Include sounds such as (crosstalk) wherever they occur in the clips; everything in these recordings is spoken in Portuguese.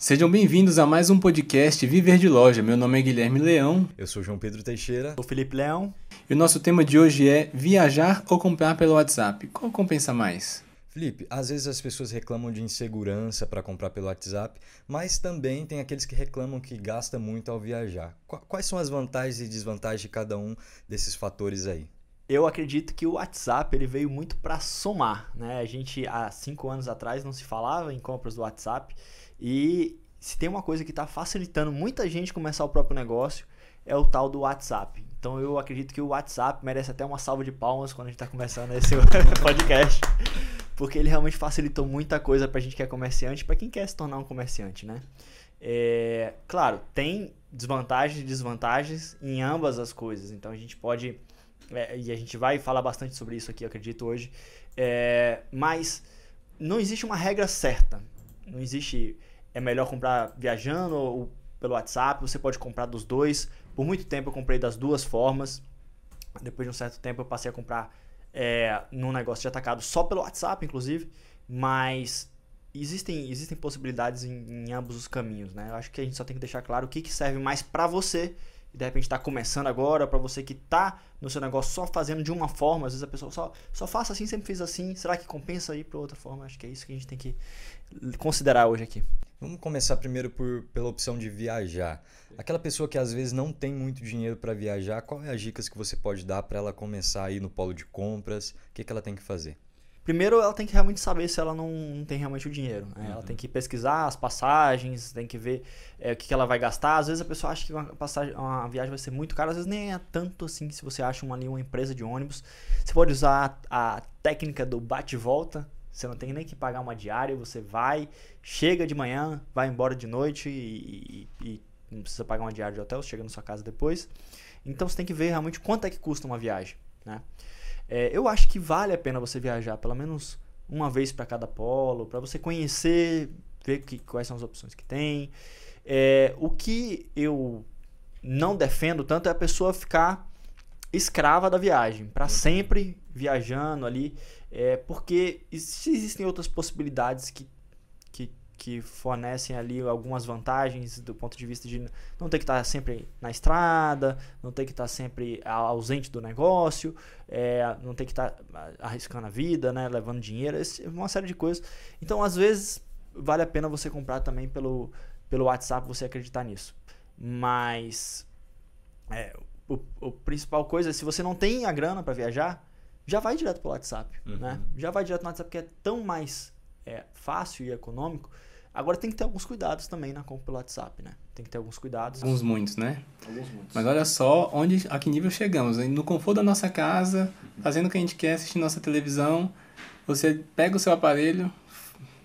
Sejam bem-vindos a mais um podcast Viver de Loja. Meu nome é Guilherme Leão. Eu sou João Pedro Teixeira. Sou Felipe Leão. E o nosso tema de hoje é viajar ou comprar pelo WhatsApp. Qual compensa mais? Felipe, às vezes as pessoas reclamam de insegurança para comprar pelo WhatsApp, mas também tem aqueles que reclamam que gasta muito ao viajar. Quais são as vantagens e desvantagens de cada um desses fatores aí? Eu acredito que o WhatsApp ele veio muito para somar, né? A gente há cinco anos atrás não se falava em compras do WhatsApp e se tem uma coisa que está facilitando muita gente começar o próprio negócio é o tal do WhatsApp. Então eu acredito que o WhatsApp merece até uma salva de palmas quando a gente está começando esse (laughs) podcast, porque ele realmente facilitou muita coisa para a gente que é comerciante, para quem quer se tornar um comerciante, né? É, claro, tem desvantagens e desvantagens em ambas as coisas. Então a gente pode é, e a gente vai falar bastante sobre isso aqui, acredito hoje. É, mas não existe uma regra certa. Não existe é melhor comprar viajando ou pelo WhatsApp, você pode comprar dos dois. Por muito tempo eu comprei das duas formas. Depois de um certo tempo eu passei a comprar é, num negócio de atacado só pelo WhatsApp, inclusive. Mas existem, existem possibilidades em, em, ambos os caminhos, né? Eu acho que a gente só tem que deixar claro o que, que serve mais para você de repente está começando agora, para você que está no seu negócio só fazendo de uma forma, às vezes a pessoa só, só faça assim, sempre fiz assim, será que compensa ir para outra forma? Acho que é isso que a gente tem que considerar hoje aqui. Vamos começar primeiro por, pela opção de viajar. Aquela pessoa que às vezes não tem muito dinheiro para viajar, qual é as dicas que você pode dar para ela começar a ir no polo de compras? O que, que ela tem que fazer? Primeiro, ela tem que realmente saber se ela não tem realmente o dinheiro. Né? Uhum. Ela tem que pesquisar as passagens, tem que ver é, o que, que ela vai gastar. Às vezes a pessoa acha que uma, passagem, uma viagem vai ser muito cara, às vezes nem é tanto assim se você acha uma, ali uma empresa de ônibus. Você pode usar a, a técnica do bate-volta. Você não tem nem que pagar uma diária, você vai, chega de manhã, vai embora de noite e, e, e não precisa pagar uma diária de hotel, chega na sua casa depois. Então você tem que ver realmente quanto é que custa uma viagem. Né? É, eu acho que vale a pena você viajar pelo menos uma vez para cada polo, para você conhecer, ver que, quais são as opções que tem. É, o que eu não defendo tanto é a pessoa ficar escrava da viagem, para uhum. sempre viajando ali, é, porque existem outras possibilidades que que fornecem ali algumas vantagens do ponto de vista de não ter que estar sempre na estrada, não ter que estar sempre ausente do negócio, é, não ter que estar arriscando a vida, né, levando dinheiro, uma série de coisas. Então, às vezes, vale a pena você comprar também pelo, pelo WhatsApp, você acreditar nisso. Mas é, o, o principal coisa é se você não tem a grana para viajar, já vai direto pelo WhatsApp, né? uhum. né? Já vai direto no WhatsApp porque é tão mais é, fácil e econômico Agora tem que ter alguns cuidados também na compra pelo WhatsApp, né? Tem que ter alguns cuidados. Alguns muitos, né? Alguns muitos. Mas olha só onde, a que nível chegamos. No conforto da nossa casa, fazendo o que a gente quer, assistindo nossa televisão, você pega o seu aparelho,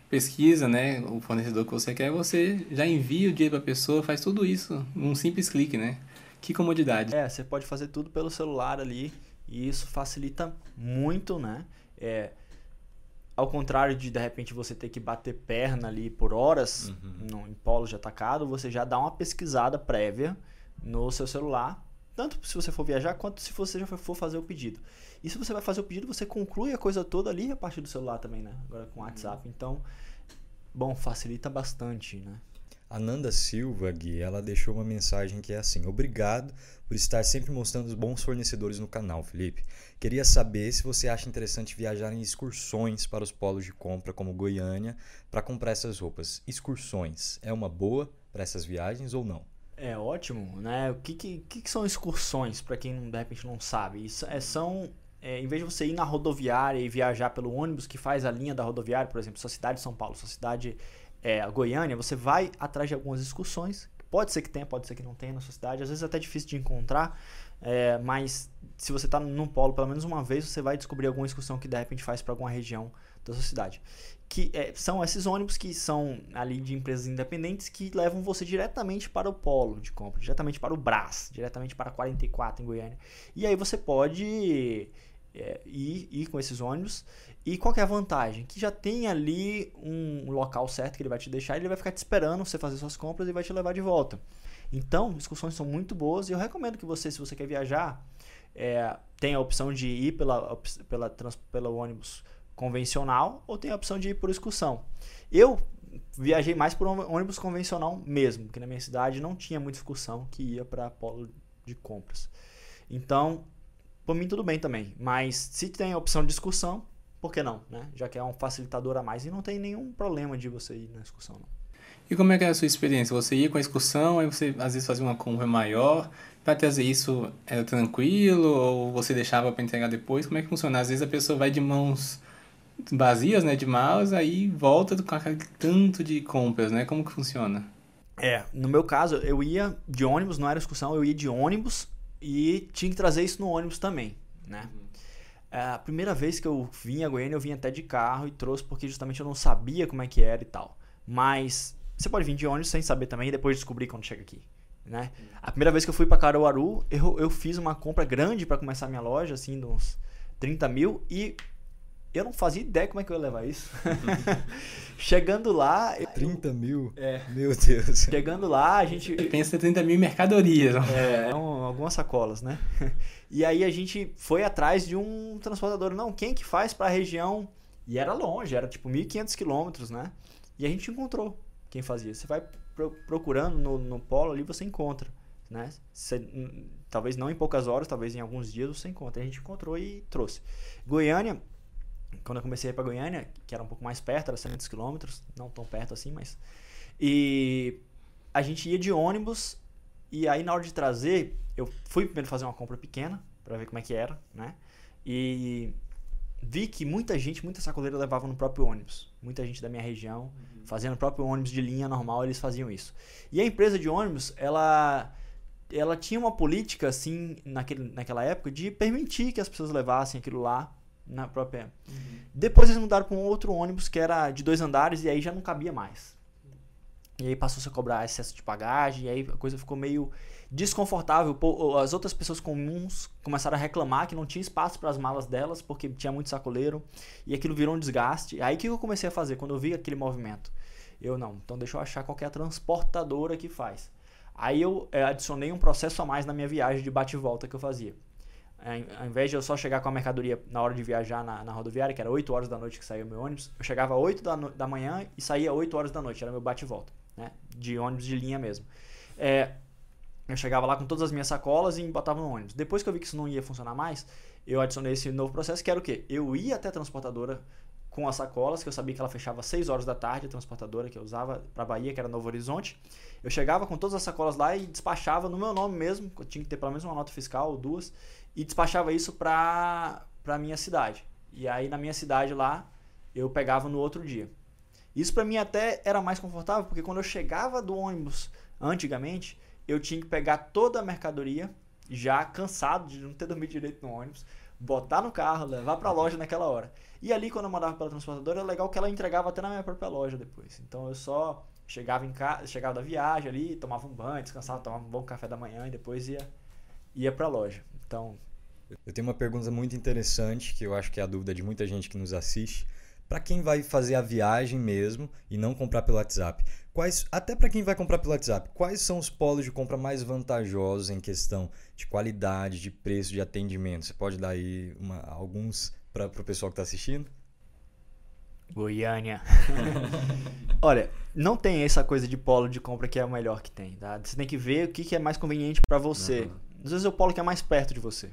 pesquisa, né, o fornecedor que você quer, você já envia o dinheiro para a pessoa, faz tudo isso num simples clique, né? Que comodidade. É, você pode fazer tudo pelo celular ali e isso facilita muito, né? É, ao contrário de de repente você ter que bater perna ali por horas uhum. no, em polo de atacado, você já dá uma pesquisada prévia no seu celular, tanto se você for viajar quanto se você já for fazer o pedido. E se você vai fazer o pedido, você conclui a coisa toda ali a partir do celular também, né? Agora com o WhatsApp. Uhum. Então, bom, facilita bastante, né? A Nanda Silva, Gui, ela deixou uma mensagem que é assim: Obrigado por estar sempre mostrando os bons fornecedores no canal, Felipe. Queria saber se você acha interessante viajar em excursões para os polos de compra como Goiânia para comprar essas roupas. Excursões é uma boa para essas viagens ou não? É ótimo, né? O que, que, que são excursões para quem de repente não sabe? Isso é, são é, em vez de você ir na rodoviária e viajar pelo ônibus que faz a linha da rodoviária, por exemplo, sua cidade de São Paulo, sua cidade é, a Goiânia, você vai atrás de algumas excursões. Pode ser que tenha, pode ser que não tenha na sua cidade. Às vezes é até difícil de encontrar, é, mas se você está num polo pelo menos uma vez, você vai descobrir alguma excursão que de repente faz para alguma região da sua cidade. Que é, são esses ônibus que são ali de empresas independentes que levam você diretamente para o polo de compra, diretamente para o Brás, diretamente para 44 em Goiânia. E aí você pode é, ir, ir com esses ônibus e qual é a vantagem? Que já tem ali um local certo que ele vai te deixar e ele vai ficar te esperando você fazer suas compras e vai te levar de volta. Então, discussões são muito boas e eu recomendo que você, se você quer viajar, é, tenha a opção de ir pela, pela, pela ônibus convencional ou tem a opção de ir por excursão. Eu, viajei mais por ônibus convencional mesmo, porque na minha cidade não tinha muita excursão que ia para polo de compras. Então, por mim tudo bem também, mas se tem a opção de excursão, por que não, né? Já que é um facilitador a mais e não tem nenhum problema de você ir na excursão. Não. E como é que era a sua experiência? Você ia com a excursão, aí você às vezes fazia uma compra maior, para trazer isso era tranquilo ou você deixava para entregar depois? Como é que funciona? Às vezes a pessoa vai de mãos vazias, né, de malas, aí volta com aquele tanto de compras, né? Como que funciona? É, no meu caso, eu ia de ônibus, não era excursão, eu ia de ônibus e tinha que trazer isso no ônibus também, né? Uhum. A primeira vez que eu vim a Goiânia, eu vim até de carro e trouxe porque justamente eu não sabia como é que era e tal. Mas você pode vir de ônibus sem saber também e depois descobrir quando chega aqui. Né? A primeira vez que eu fui para Caruaru, eu, eu fiz uma compra grande para começar a minha loja, assim, de uns 30 mil, e eu não fazia ideia como é que eu ia levar isso. (laughs) Chegando lá. 30 eu, mil? É. Meu Deus. Chegando lá, a gente. Você pensa em 30 mil em mercadorias. É, é um, algumas sacolas, né? E aí a gente foi atrás de um transportador. Não, quem que faz para a região? E era longe, era tipo 1.500 quilômetros, né? E a gente encontrou quem fazia. Você vai procurando no, no polo ali, você encontra. Né? Você, talvez não em poucas horas, talvez em alguns dias você encontra. A gente encontrou e trouxe. Goiânia, quando eu comecei a ir para Goiânia, que era um pouco mais perto, era 700 quilômetros, não tão perto assim, mas. E a gente ia de ônibus e aí na hora de trazer, eu fui primeiro fazer uma compra pequena para ver como é que era, né? E vi que muita gente, muita sacoleira levava no próprio ônibus. Muita gente da minha região, uhum. fazendo o próprio ônibus de linha normal, eles faziam isso. E a empresa de ônibus, ela ela tinha uma política assim naquele, naquela época de permitir que as pessoas levassem aquilo lá na própria. Uhum. Depois eles mudaram para um outro ônibus que era de dois andares e aí já não cabia mais. E aí passou -se a cobrar excesso de bagagem, e aí a coisa ficou meio desconfortável. As outras pessoas comuns começaram a reclamar que não tinha espaço para as malas delas, porque tinha muito sacoleiro, e aquilo virou um desgaste. Aí o que eu comecei a fazer quando eu vi aquele movimento? Eu não, então deixa eu achar qualquer transportadora que faz. Aí eu é, adicionei um processo a mais na minha viagem de bate e volta que eu fazia. É, ao invés de eu só chegar com a mercadoria na hora de viajar na, na rodoviária, que era 8 horas da noite que saía o meu ônibus, eu chegava 8 da, da manhã e saía 8 horas da noite, era meu bate e volta né? De ônibus de linha mesmo. É, eu chegava lá com todas as minhas sacolas e botava no ônibus. Depois que eu vi que isso não ia funcionar mais, eu adicionei esse novo processo, que era o quê? Eu ia até a transportadora com as sacolas, que eu sabia que ela fechava às 6 horas da tarde, a transportadora que eu usava para Bahia, que era Novo Horizonte. Eu chegava com todas as sacolas lá e despachava no meu nome mesmo, eu tinha que ter pelo menos uma nota fiscal ou duas, e despachava isso para a minha cidade. E aí na minha cidade lá, eu pegava no outro dia. Isso para mim até era mais confortável, porque quando eu chegava do ônibus antigamente, eu tinha que pegar toda a mercadoria, já cansado de não ter (laughs) dormido direito no ônibus, botar no carro, levar para a loja naquela hora. E ali quando eu mandava pela transportadora, era legal que ela entregava até na minha própria loja depois. Então eu só chegava em casa, chegava da viagem ali, tomava um banho, descansava, tomava um bom café da manhã e depois ia ia para a loja. Então, eu tenho uma pergunta muito interessante que eu acho que é a dúvida de muita gente que nos assiste para quem vai fazer a viagem mesmo e não comprar pelo WhatsApp. Quais, até para quem vai comprar pelo WhatsApp, quais são os polos de compra mais vantajosos em questão de qualidade, de preço, de atendimento? Você pode dar aí uma, alguns para o pessoal que está assistindo? Goiânia. (laughs) Olha, não tem essa coisa de polo de compra que é o melhor que tem. Tá? Você tem que ver o que, que é mais conveniente para você. Uhum. Às vezes é o polo que é mais perto de você.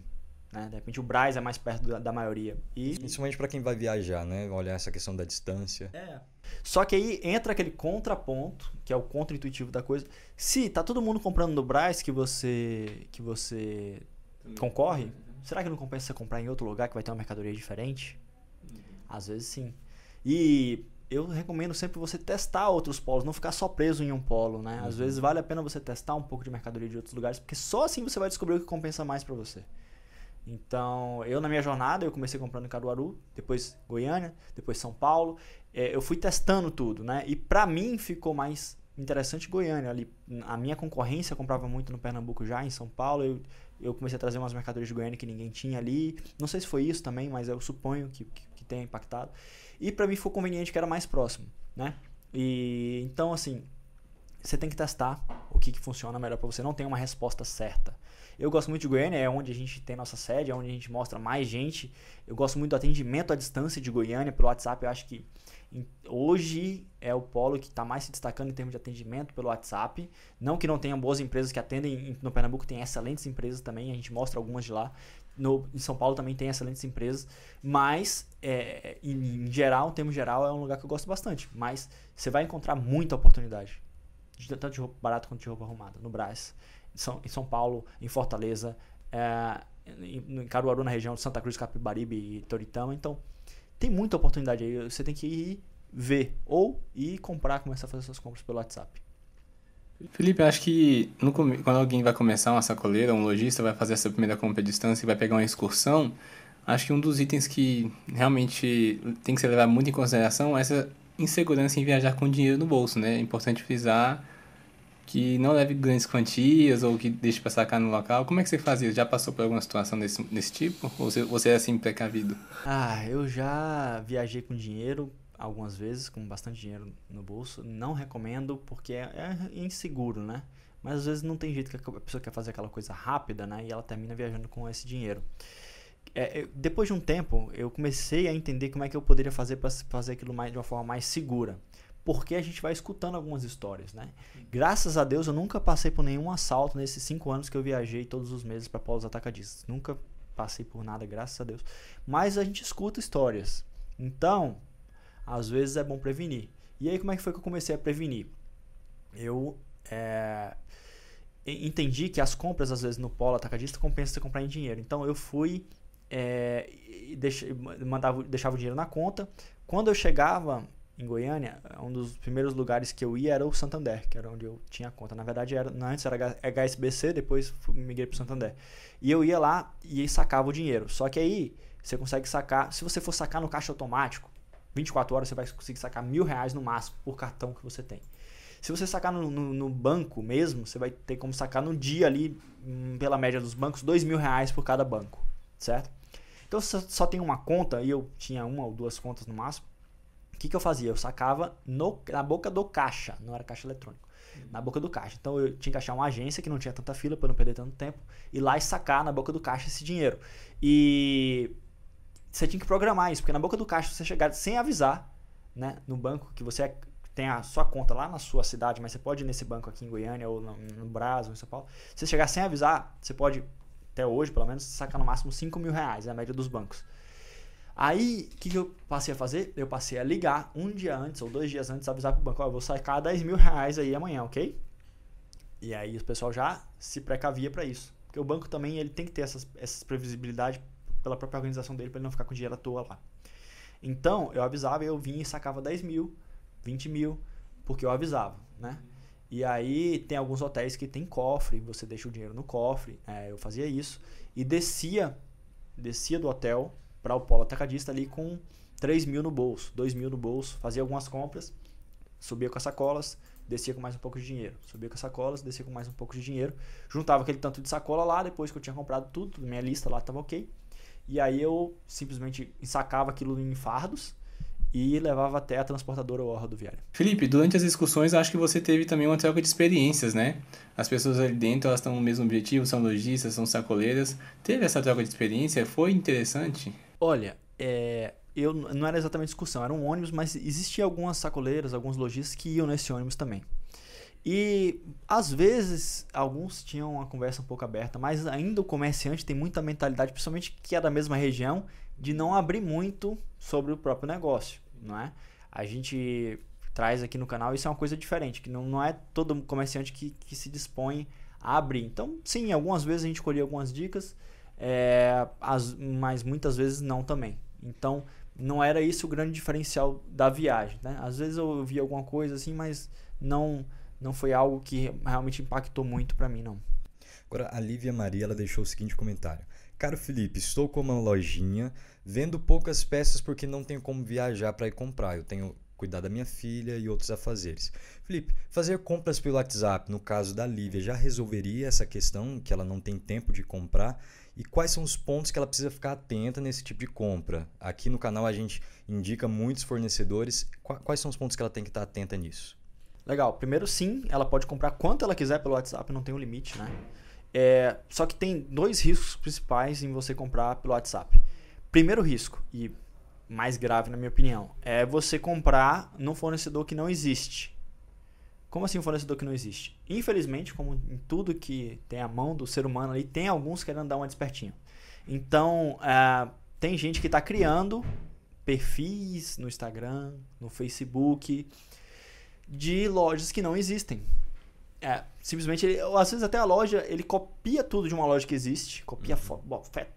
Né? De repente o Braz é mais perto da, da maioria. E... Principalmente para quem vai viajar, né? Olhar essa questão da distância. É. Só que aí entra aquele contraponto, que é o contra-intuitivo da coisa. Se tá todo mundo comprando no Braz que você que você concorre, será que não compensa você comprar em outro lugar que vai ter uma mercadoria diferente? Uhum. Às vezes sim. E eu recomendo sempre você testar outros polos, não ficar só preso em um polo, né? Às uhum. vezes vale a pena você testar um pouco de mercadoria de outros lugares, porque só assim você vai descobrir o que compensa mais para você. Então, eu na minha jornada, eu comecei comprando em Caruaru, depois Goiânia, depois São Paulo. É, eu fui testando tudo, né? E para mim ficou mais interessante Goiânia. Ali, a minha concorrência comprava muito no Pernambuco já, em São Paulo. Eu, eu comecei a trazer umas mercadorias de Goiânia que ninguém tinha ali. Não sei se foi isso também, mas eu suponho que, que, que tenha impactado. E para mim foi conveniente que era mais próximo, né? E então, assim, você tem que testar o que, que funciona melhor para você. Não tem uma resposta certa. Eu gosto muito de Goiânia, é onde a gente tem nossa sede, é onde a gente mostra mais gente. Eu gosto muito do atendimento à distância de Goiânia pelo WhatsApp. Eu acho que hoje é o polo que está mais se destacando em termos de atendimento pelo WhatsApp. Não que não tenham boas empresas que atendem, no Pernambuco tem excelentes empresas também, a gente mostra algumas de lá. No, em São Paulo também tem excelentes empresas, mas é, em, em, geral, em termos geral, é um lugar que eu gosto bastante. Mas você vai encontrar muita oportunidade, de, tanto de roupa barata quanto de roupa arrumada, no Brás, em São, em São Paulo, em Fortaleza, é, em, em Caruaru, na região de Santa Cruz, Capibaribe e Toritama. Então, tem muita oportunidade aí. Você tem que ir ver ou ir comprar, começar a fazer suas compras pelo WhatsApp. Felipe, acho que no, quando alguém vai começar uma sacoleira, um lojista vai fazer essa primeira compra à distância e vai pegar uma excursão, acho que um dos itens que realmente tem que ser levado muito em consideração é essa insegurança em viajar com dinheiro no bolso, né? É importante frisar que não leve grandes quantias ou que deixe para sacar no local. Como é que você faz isso? Já passou por alguma situação desse, desse tipo? Ou você, você é assim precavido? Ah, eu já viajei com dinheiro algumas vezes com bastante dinheiro no bolso. Não recomendo porque é, é, inseguro, né? Mas às vezes não tem jeito que a pessoa quer fazer aquela coisa rápida, né? E ela termina viajando com esse dinheiro. É, depois de um tempo, eu comecei a entender como é que eu poderia fazer para fazer aquilo mais, de uma forma mais segura. Porque a gente vai escutando algumas histórias, né? Graças a Deus eu nunca passei por nenhum assalto nesses cinco anos que eu viajei todos os meses para polos atacadistas. Nunca passei por nada, graças a Deus. Mas a gente escuta histórias. Então, às vezes é bom prevenir. E aí, como é que foi que eu comecei a prevenir? Eu é, entendi que as compras, às vezes, no polo atacadista compensa você comprar em dinheiro. Então, eu fui é, mandava, deixava o dinheiro na conta. Quando eu chegava em Goiânia, um dos primeiros lugares que eu ia era o Santander, que era onde eu tinha conta. Na verdade, era, antes era HSBC, depois migrei para o Santander. E eu ia lá e sacava o dinheiro. Só que aí você consegue sacar, se você for sacar no caixa automático, 24 horas você vai conseguir sacar mil reais no máximo por cartão que você tem. Se você sacar no, no, no, banco mesmo, você vai ter como sacar no dia ali, hum, pela média dos bancos, dois mil reais por cada banco, certo? Então se só tem uma conta, e eu tinha uma ou duas contas no máximo, que, que eu fazia? Eu sacava no, na boca do caixa, não era caixa eletrônico, na boca do caixa. Então eu tinha que achar uma agência que não tinha tanta fila para não perder tanto tempo, ir lá e sacar na boca do caixa esse dinheiro. E você tinha que programar isso, porque na boca do caixa você chegar sem avisar, né, no banco que você tem a sua conta lá na sua cidade, mas você pode ir nesse banco aqui em Goiânia ou no, no Brasil, em São Paulo. Se você chegar sem avisar, você pode, até hoje pelo menos, sacar no máximo 5 mil reais, é a média dos bancos. Aí, o que, que, eu passei a fazer? Eu passei a ligar um dia antes ou dois dias antes, avisar pro banco, ó, eu vou sacar 10 mil reais aí amanhã, ok? E aí o pessoal já se precavia para isso. Porque o banco também ele tem que ter essas, essas previsibilidade pela própria organização dele para ele não ficar com dinheiro à toa lá. Então, eu avisava, eu vinha e sacava 10 mil, 20 mil, porque eu avisava, né? E aí tem alguns hotéis que tem cofre, você deixa o dinheiro no cofre, é, eu fazia isso, e descia, descia do hotel para o polo atacadista ali com 3 mil no bolso, 2 mil no bolso, fazia algumas compras, subia com as sacolas, descia com mais um pouco de dinheiro. Subia com as sacolas, descia com mais um pouco de dinheiro. Juntava aquele tanto de sacola lá, depois que eu tinha comprado tudo, minha lista lá estava ok. E aí eu simplesmente ensacava aquilo em fardos e levava até a transportadora ou a rodoviária. Felipe, durante as discussões acho que você teve também uma troca de experiências, né? As pessoas ali dentro elas estão no mesmo objetivo, são lojistas, são sacoleiras. Teve essa troca de experiência? Foi interessante? Olha, é, eu não era exatamente discussão, era um ônibus, mas existia algumas sacoleiras, alguns lojistas que iam nesse ônibus também. E às vezes alguns tinham uma conversa um pouco aberta, mas ainda o comerciante tem muita mentalidade, principalmente que é da mesma região, de não abrir muito sobre o próprio negócio, não é? A gente traz aqui no canal isso é uma coisa diferente, que não, não é todo comerciante que, que se dispõe a abrir. Então, sim, algumas vezes a gente colhia algumas dicas, é, as, mas muitas vezes não também. Então, não era isso o grande diferencial da viagem, né? Às vezes eu via alguma coisa assim, mas não não foi algo que realmente impactou muito para mim, não. Agora, a Lívia Maria ela deixou o seguinte comentário. Caro Felipe, estou com uma lojinha, vendo poucas peças porque não tenho como viajar para ir comprar. Eu tenho cuidar da minha filha e outros afazeres. Felipe, fazer compras pelo WhatsApp, no caso da Lívia, já resolveria essa questão que ela não tem tempo de comprar? E quais são os pontos que ela precisa ficar atenta nesse tipo de compra? Aqui no canal a gente indica muitos fornecedores. Quais são os pontos que ela tem que estar atenta nisso? Legal. Primeiro, sim, ela pode comprar quanto ela quiser pelo WhatsApp, não tem um limite, né? É, só que tem dois riscos principais em você comprar pelo WhatsApp. Primeiro risco, e mais grave na minha opinião, é você comprar num fornecedor que não existe. Como assim um fornecedor que não existe? Infelizmente, como em tudo que tem a mão do ser humano ali, tem alguns querendo dar uma despertinho. Então, é, tem gente que está criando perfis no Instagram, no Facebook, de lojas que não existem. É, simplesmente, ele, às vezes até a loja, ele copia tudo de uma loja que existe, copia uhum. fo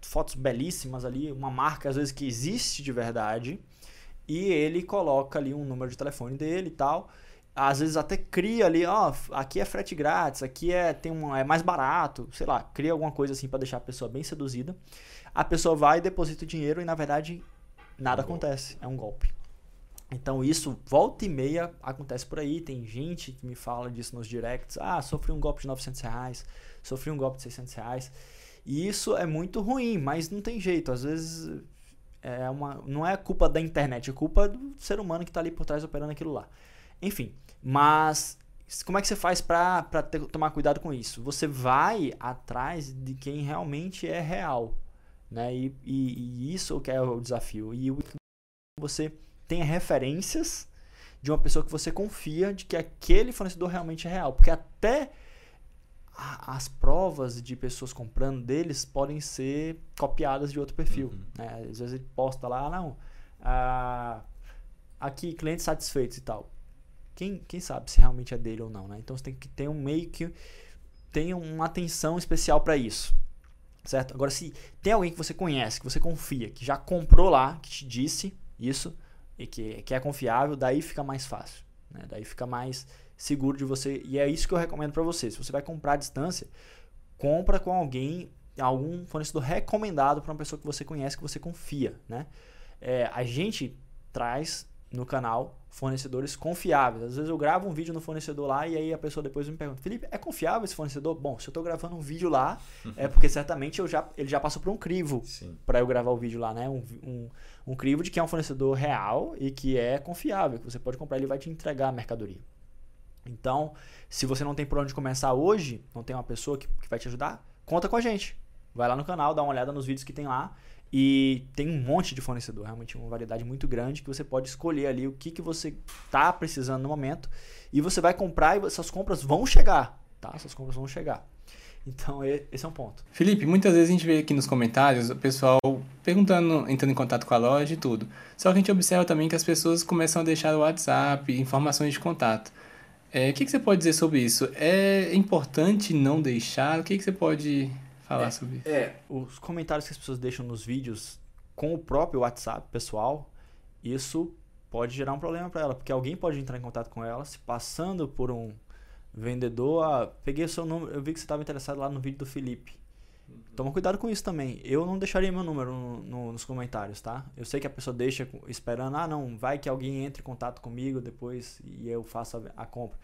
fotos belíssimas ali, uma marca às vezes que existe de verdade, e ele coloca ali um número de telefone dele e tal. Às vezes até cria ali, ó, aqui é frete grátis, aqui é tem um, é mais barato, sei lá, cria alguma coisa assim para deixar a pessoa bem seduzida. A pessoa vai, deposita o dinheiro e na verdade nada é um acontece, é um golpe. Então isso volta e meia acontece por aí. Tem gente que me fala disso nos directs. Ah, sofri um golpe de 900 reais, sofri um golpe de 600 reais. E isso é muito ruim, mas não tem jeito. Às vezes é uma, não é culpa da internet, é culpa do ser humano que está ali por trás operando aquilo lá. Enfim, mas como é que você faz para tomar cuidado com isso? Você vai atrás de quem realmente é real. Né? E, e, e isso que é o desafio. E você tenha referências de uma pessoa que você confia de que aquele fornecedor realmente é real. Porque até as provas de pessoas comprando deles podem ser copiadas de outro perfil. Uhum. Né? Às vezes ele posta lá, ah, não, ah, aqui clientes satisfeitos e tal. Quem, quem sabe se realmente é dele ou não, né? Então você tem que ter um meio que tenha uma atenção especial para isso. Certo? Agora, se tem alguém que você conhece, que você confia, que já comprou lá, que te disse isso, e que, que é confiável, daí fica mais fácil. Né? Daí fica mais seguro de você. E é isso que eu recomendo para você. Se você vai comprar à distância, compra com alguém, algum fornecedor recomendado para uma pessoa que você conhece, que você confia. Né? É, a gente traz no canal fornecedores confiáveis. Às vezes eu gravo um vídeo no fornecedor lá e aí a pessoa depois me pergunta: Felipe, é confiável esse fornecedor? Bom, se eu estou gravando um vídeo lá, é porque certamente eu já, ele já passou por um crivo para eu gravar o vídeo lá, né? Um, um, um, crivo de que é um fornecedor real e que é confiável, que você pode comprar, ele vai te entregar a mercadoria. Então, se você não tem por onde começar hoje, não tem uma pessoa que, que vai te ajudar, conta com a gente. Vai lá no canal, dá uma olhada nos vídeos que tem lá e tem um monte de fornecedor, realmente uma variedade muito grande que você pode escolher ali o que, que você está precisando no momento. E você vai comprar e essas compras vão chegar, tá? Essas compras vão chegar. Então, esse é um ponto. Felipe, muitas vezes a gente vê aqui nos comentários o pessoal perguntando, entrando em contato com a loja e tudo. Só que a gente observa também que as pessoas começam a deixar o WhatsApp, informações de contato. É, o que, que você pode dizer sobre isso? É importante não deixar? O que, que você pode falar é, sobre isso. É, os comentários que as pessoas deixam nos vídeos com o próprio WhatsApp pessoal, isso pode gerar um problema para ela, porque alguém pode entrar em contato com ela se passando por um vendedor. Ah, peguei o seu número, eu vi que você estava interessado lá no vídeo do Felipe. Uhum. Toma cuidado com isso também. Eu não deixaria meu número no, no, nos comentários, tá? Eu sei que a pessoa deixa esperando, ah, não, vai que alguém entre em contato comigo depois e eu faço a, a compra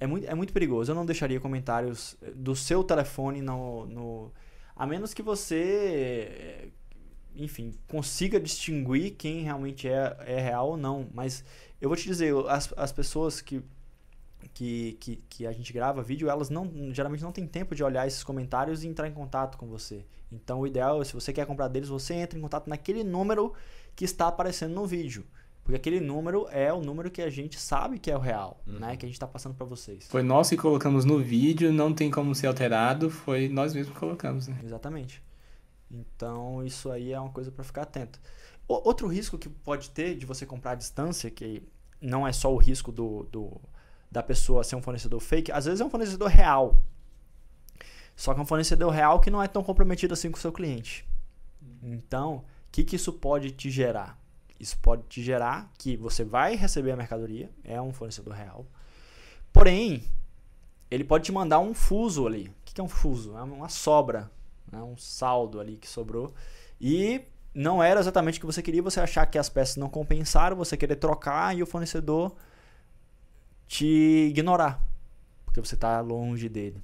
é muito, é muito perigoso. Eu não deixaria comentários do seu telefone no, no. A menos que você, enfim, consiga distinguir quem realmente é, é real ou não. Mas eu vou te dizer, as, as pessoas que, que, que, que a gente grava vídeo, elas não geralmente não tem tempo de olhar esses comentários e entrar em contato com você. Então o ideal é, se você quer comprar deles, você entra em contato naquele número que está aparecendo no vídeo. Porque aquele número é o número que a gente sabe que é o real, uhum. né? Que a gente está passando para vocês. Foi nós que colocamos no vídeo, não tem como ser alterado, foi nós mesmos que colocamos, né? Exatamente. Então, isso aí é uma coisa para ficar atento. O, outro risco que pode ter de você comprar à distância, que não é só o risco do, do, da pessoa ser um fornecedor fake, às vezes é um fornecedor real. Só que é um fornecedor real que não é tão comprometido assim com o seu cliente. Uhum. Então, o que, que isso pode te gerar? Isso pode te gerar que você vai receber a mercadoria, é um fornecedor real. Porém, ele pode te mandar um fuso ali. O que é um fuso? É uma sobra, né? um saldo ali que sobrou. E não era exatamente o que você queria, você achar que as peças não compensaram, você querer trocar e o fornecedor te ignorar, porque você está longe dele.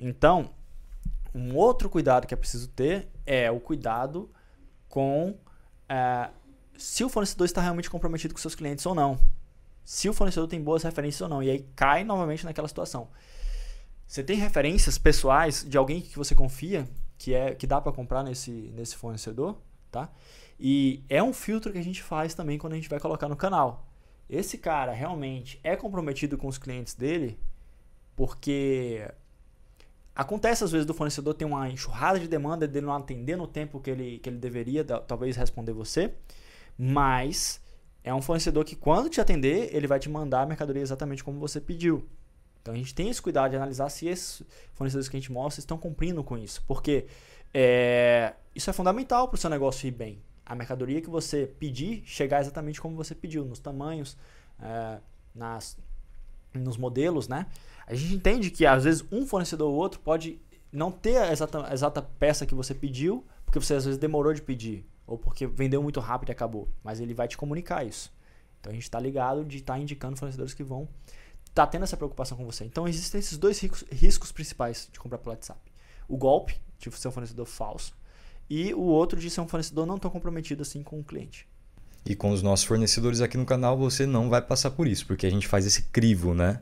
Então, um outro cuidado que é preciso ter é o cuidado com é, se o fornecedor está realmente comprometido com seus clientes ou não. se o fornecedor tem boas referências ou não. E aí cai novamente naquela situação. Você tem referências pessoais de alguém que você confia, que é que dá para comprar nesse, nesse fornecedor, tá? E é um filtro que a gente faz também quando a gente vai colocar no canal. Esse cara realmente é comprometido com os clientes dele, porque acontece às vezes do fornecedor ter uma enxurrada de demanda dele não atender no tempo que ele, que ele deveria, talvez responder você, mas é um fornecedor que quando te atender, ele vai te mandar a mercadoria exatamente como você pediu. Então a gente tem esse cuidado de analisar se esses fornecedores que a gente mostra estão cumprindo com isso, porque é, isso é fundamental para o seu negócio ir bem a mercadoria que você pedir chegar exatamente como você pediu, nos tamanhos, é, nas, nos modelos, né? A gente entende que às vezes um fornecedor ou outro pode não ter a exata, a exata peça que você pediu, porque você às vezes demorou de pedir, ou porque vendeu muito rápido e acabou, mas ele vai te comunicar isso. Então a gente está ligado de estar tá indicando fornecedores que vão estar tá tendo essa preocupação com você. Então existem esses dois riscos, riscos principais de comprar pelo WhatsApp: o golpe, de ser um fornecedor falso, e o outro de ser um fornecedor não tão comprometido assim com o cliente. E com os nossos fornecedores aqui no canal você não vai passar por isso, porque a gente faz esse crivo, né?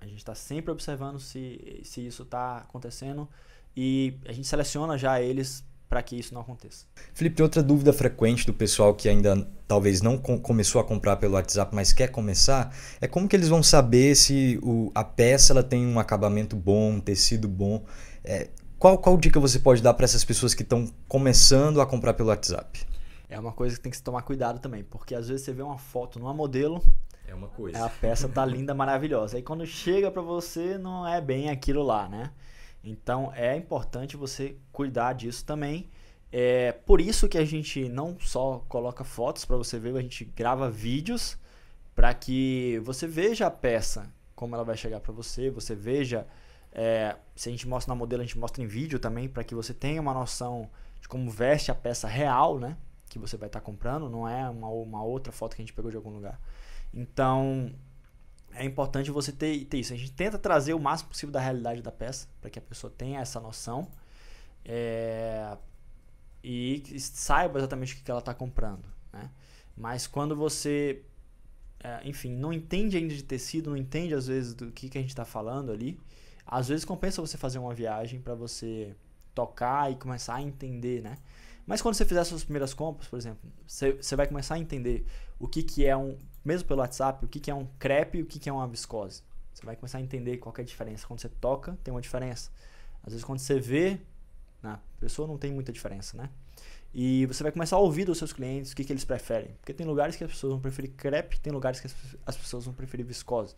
A gente está sempre observando se, se isso está acontecendo e a gente seleciona já eles para que isso não aconteça. Felipe, tem outra dúvida frequente do pessoal que ainda talvez não com, começou a comprar pelo WhatsApp, mas quer começar, é como que eles vão saber se o, a peça ela tem um acabamento bom, um tecido bom. É, qual, qual dica você pode dar para essas pessoas que estão começando a comprar pelo WhatsApp? É uma coisa que tem que se tomar cuidado também, porque às vezes você vê uma foto numa modelo, é uma coisa. A peça tá (laughs) linda, maravilhosa. Aí quando chega para você, não é bem aquilo lá, né? Então é importante você cuidar disso também. É por isso que a gente não só coloca fotos para você ver, a gente grava vídeos para que você veja a peça, como ela vai chegar para você, você veja é, se a gente mostra na modelo, a gente mostra em vídeo também, para que você tenha uma noção de como veste a peça real, né? Que você vai estar tá comprando, não é uma, uma outra foto que a gente pegou de algum lugar. Então, é importante você ter, ter isso. A gente tenta trazer o máximo possível da realidade da peça, para que a pessoa tenha essa noção é, e saiba exatamente o que ela está comprando. Né? Mas quando você, é, enfim, não entende ainda de tecido, não entende às vezes do que, que a gente está falando ali, às vezes compensa você fazer uma viagem para você tocar e começar a entender, né? Mas quando você fizer suas primeiras compras, por exemplo, você, você vai começar a entender o que, que é um, mesmo pelo WhatsApp, o que, que é um crepe e o que, que é uma viscose. Você vai começar a entender qual é a diferença. Quando você toca, tem uma diferença. Às vezes quando você vê, né, pessoa não tem muita diferença, né? E você vai começar a ouvir dos seus clientes o que, que eles preferem. Porque tem lugares que as pessoas vão preferir crepe, tem lugares que as pessoas vão preferir viscose.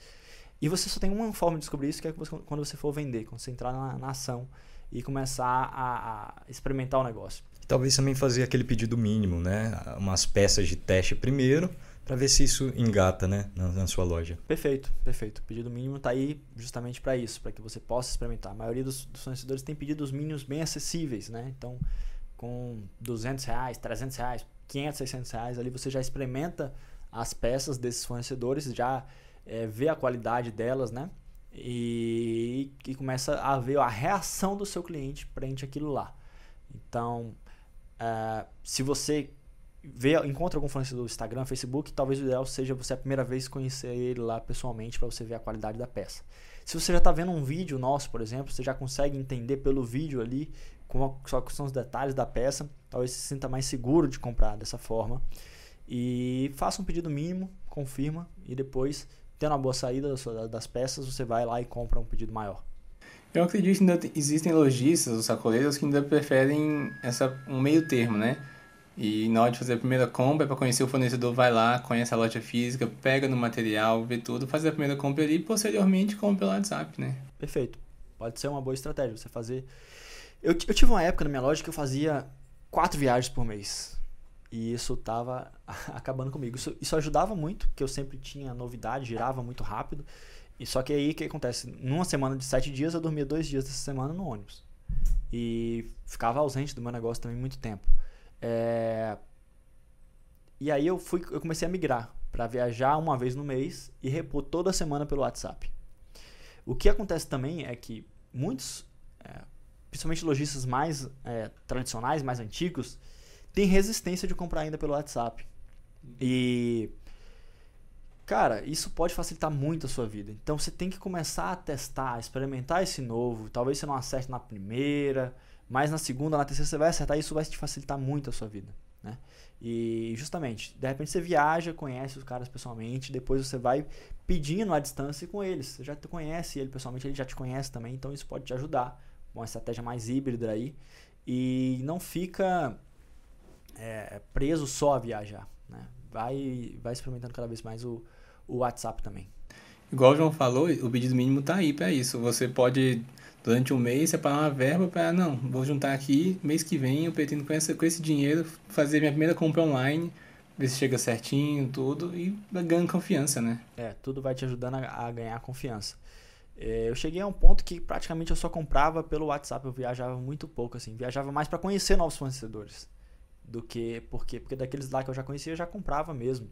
E você só tem uma forma de descobrir isso, que é quando você for vender, quando você entrar na, na ação e começar a, a, experimentar o negócio. Talvez também fazer aquele pedido mínimo, né? Umas peças de teste primeiro, para ver se isso engata, né, na, na, sua loja. Perfeito, perfeito. O pedido mínimo está aí justamente para isso, para que você possa experimentar. A maioria dos, dos fornecedores tem pedidos mínimos bem acessíveis, né? Então, com 200 reais, 300 reais, 500, 600 reais, ali você já experimenta as peças desses fornecedores, já é, vê a qualidade delas, né? E, e começa a ver a reação do seu cliente frente aquilo lá. Então, é, se você vê, encontra algum fornecedor do Instagram, Facebook, talvez o ideal seja você a primeira vez conhecer ele lá pessoalmente para você ver a qualidade da peça. Se você já está vendo um vídeo nosso, por exemplo, você já consegue entender pelo vídeo ali quais são os detalhes da peça, talvez se sinta mais seguro de comprar dessa forma. E faça um pedido mínimo, confirma e depois tendo uma boa saída das peças, você vai lá e compra um pedido maior. Eu acredito que ainda existem lojistas ou sacoleiros que ainda preferem essa, um meio termo, né? E na hora de fazer a primeira compra, para conhecer o fornecedor, vai lá, conhece a loja física, pega no material, vê tudo, faz a primeira compra ali e posteriormente compra pelo WhatsApp, né? Perfeito. Pode ser uma boa estratégia você fazer. Eu, eu tive uma época na minha loja que eu fazia quatro viagens por mês. E isso tava (laughs) acabando comigo. Isso, isso ajudava muito, porque eu sempre tinha novidade, girava muito rápido. E só que aí o que acontece? Numa semana de sete dias, eu dormia dois dias dessa semana no ônibus. E ficava ausente do meu negócio também muito tempo. É... E aí eu fui, eu comecei a migrar para viajar uma vez no mês e repor toda semana pelo WhatsApp. O que acontece também é que muitos, é, principalmente lojistas mais é, tradicionais, mais antigos, tem resistência de comprar ainda pelo WhatsApp. E Cara, isso pode facilitar muito a sua vida. Então você tem que começar a testar, experimentar esse novo. Talvez você não acerte na primeira, mas na segunda, na terceira você vai acertar. E isso vai te facilitar muito a sua vida. Né? E justamente, de repente você viaja, conhece os caras pessoalmente, depois você vai pedindo a distância com eles. Você já conhece ele pessoalmente, ele já te conhece também, então isso pode te ajudar. Uma estratégia mais híbrida aí. E não fica é, preso só a viajar. Né? Vai, vai experimentando cada vez mais o, o WhatsApp também. Igual o João falou, o pedido mínimo está aí para isso. Você pode, durante um mês, separar uma verba para, não, vou juntar aqui, mês que vem eu pretendo com esse, com esse dinheiro fazer minha primeira compra online, ver se chega certinho, tudo, e ganhando confiança, né? É, tudo vai te ajudando a, a ganhar confiança. É, eu cheguei a um ponto que praticamente eu só comprava pelo WhatsApp, eu viajava muito pouco, assim, viajava mais para conhecer novos fornecedores do que porque porque daqueles lá que eu já conhecia eu já comprava mesmo